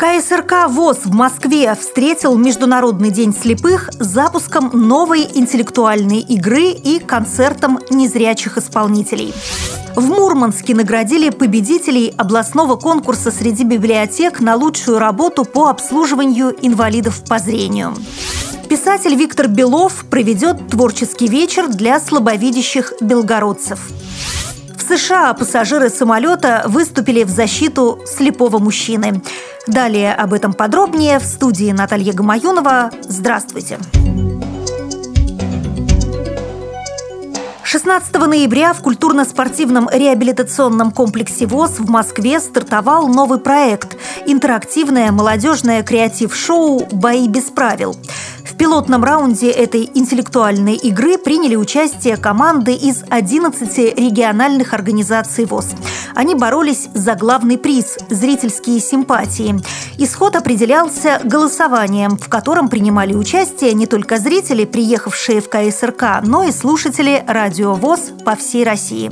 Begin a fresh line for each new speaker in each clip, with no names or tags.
КСРК ВОЗ в Москве встретил Международный день слепых с запуском новой интеллектуальной игры и концертом незрячих исполнителей. В Мурманске наградили победителей областного конкурса среди библиотек на лучшую работу по обслуживанию инвалидов по зрению. Писатель Виктор Белов проведет творческий вечер для слабовидящих белгородцев. США пассажиры самолета выступили в защиту слепого мужчины. Далее об этом подробнее в студии Наталья Гамаюнова. Здравствуйте! 16 ноября в культурно-спортивном реабилитационном комплексе ВОЗ в Москве стартовал новый проект – интерактивное молодежное креатив-шоу «Бои без правил» пилотном раунде этой интеллектуальной игры приняли участие команды из 11 региональных организаций ВОЗ. Они боролись за главный приз – зрительские симпатии. Исход определялся голосованием, в котором принимали участие не только зрители, приехавшие в КСРК, но и слушатели радио ВОЗ по всей России.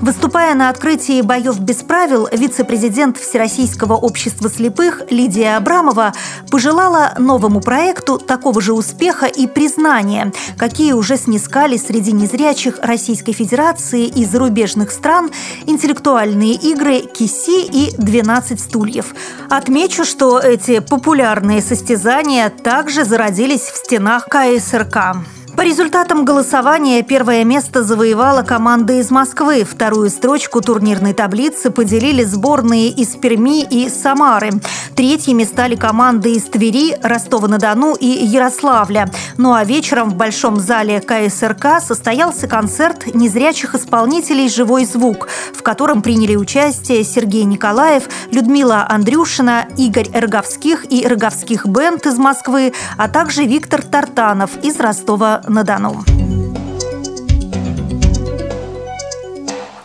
Выступая на открытии боев без правил, вице-президент Всероссийского общества слепых Лидия Абрамова пожелала новому проекту такого же успеха и признания, какие уже снискали среди незрячих Российской Федерации и зарубежных стран интеллектуальные игры «Киси» и «12 стульев». Отмечу, что эти популярные состязания также зародились в стенах КСРК. По результатам голосования первое место завоевала команда из Москвы. Вторую строчку турнирной таблицы поделили сборные из Перми и Самары. Третьими стали команды из Твери, Ростова-на-Дону и Ярославля. Ну а вечером в Большом зале КСРК состоялся концерт незрячих исполнителей «Живой звук», в котором приняли участие Сергей Николаев, Людмила Андрюшина, Игорь Роговских и Роговских бенд из Москвы, а также Виктор Тартанов из Ростова на Дону.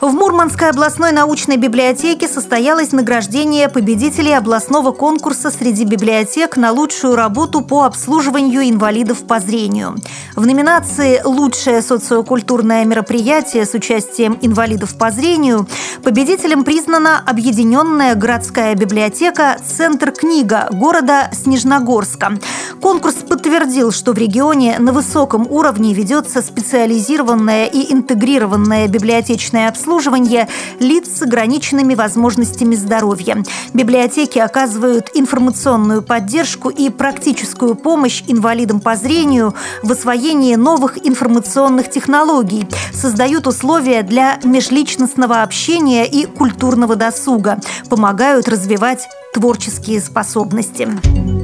В Мурманской областной научной библиотеке состоялось награждение победителей областного конкурса среди библиотек на лучшую работу по обслуживанию инвалидов по зрению. В номинации «Лучшее социокультурное мероприятие с участием инвалидов по зрению» победителем признана Объединенная городская библиотека «Центр книга» города Снежногорска. Конкурс подтвердил, что в регионе на высоком уровне ведется специализированное и интегрированное библиотечное обслуживание обслуживания лиц с ограниченными возможностями здоровья. Библиотеки оказывают информационную поддержку и практическую помощь инвалидам по зрению в освоении новых информационных технологий, создают условия для межличностного общения и культурного досуга, помогают развивать творческие способности.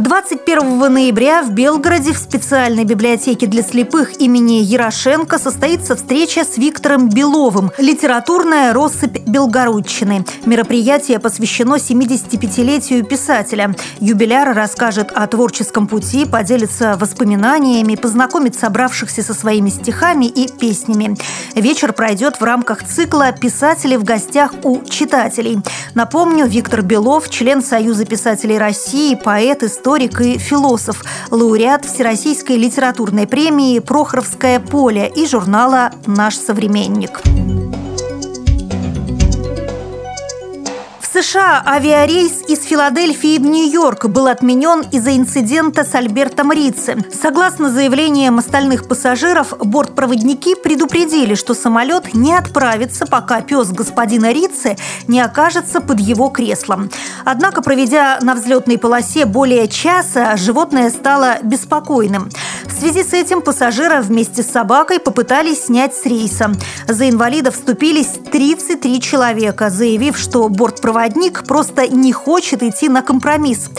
21 ноября в Белгороде в специальной библиотеке для слепых имени Ярошенко состоится встреча с Виктором Беловым «Литературная россыпь Белгородчины». Мероприятие посвящено 75-летию писателя. Юбиляр расскажет о творческом пути, поделится воспоминаниями, познакомит собравшихся со своими стихами и песнями. Вечер пройдет в рамках цикла «Писатели в гостях у читателей». Напомню, Виктор Белов – член Союза писателей России, поэт, историк историк и философ, лауреат Всероссийской литературной премии «Прохоровское поле» и журнала «Наш современник». США авиарейс из Филадельфии в Нью-Йорк был отменен из-за инцидента с Альбертом Рицци. Согласно заявлениям остальных пассажиров, бортпроводники предупредили, что самолет не отправится, пока пес господина Рицци не окажется под его креслом. Однако, проведя на взлетной полосе более часа, животное стало беспокойным. В связи с этим пассажира вместе с собакой попытались снять с рейса. За инвалидов вступились 33 человека, заявив, что бортпроводник проводник просто не хочет идти на компромисс.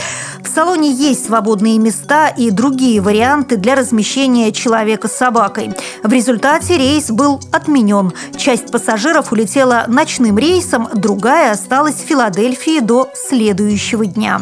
В салоне есть свободные места и другие варианты для размещения человека с собакой. В результате рейс был отменен. Часть пассажиров улетела ночным рейсом, другая осталась в Филадельфии до следующего дня.